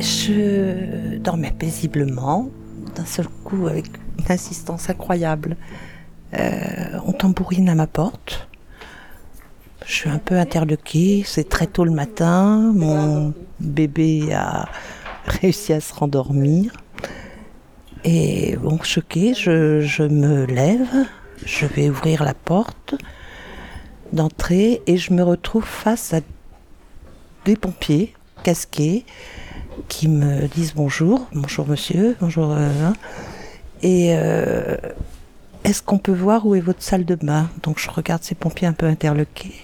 Je dormais paisiblement, d'un seul coup avec une insistance incroyable. Euh, on tambourine à ma porte. Je suis un peu interloquée, c'est très tôt le matin, mon bébé a réussi à se rendormir. Et bon, choquée, je, je me lève, je vais ouvrir la porte d'entrée et je me retrouve face à des pompiers casqués qui me disent bonjour, bonjour monsieur, bonjour. euh, hein. et euh, est-ce qu'on peut voir où est votre salle de bain? Donc je regarde ces pompiers un peu interloqués.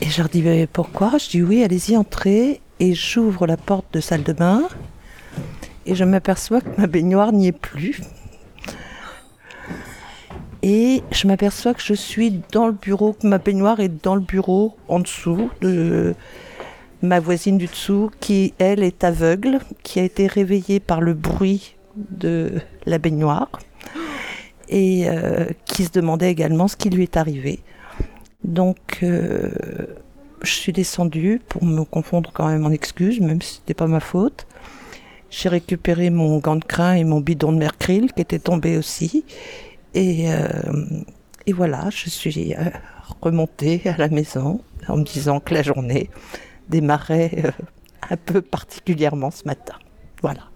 Et je leur dis pourquoi? Je dis oui, allez-y, entrez. Et j'ouvre la porte de salle de bain et je m'aperçois que ma baignoire n'y est plus. Et je m'aperçois que je suis dans le bureau, que ma baignoire est dans le bureau en dessous de ma voisine du dessous, qui elle est aveugle, qui a été réveillée par le bruit de la baignoire et euh, qui se demandait également ce qui lui est arrivé. Donc euh, je suis descendue pour me confondre quand même en excuses, même si c'était pas ma faute. J'ai récupéré mon gant de crin et mon bidon de mercril qui était tombé aussi. Et, euh, et voilà, je suis remontée à la maison en me disant que la journée démarrait euh, un peu particulièrement ce matin. Voilà.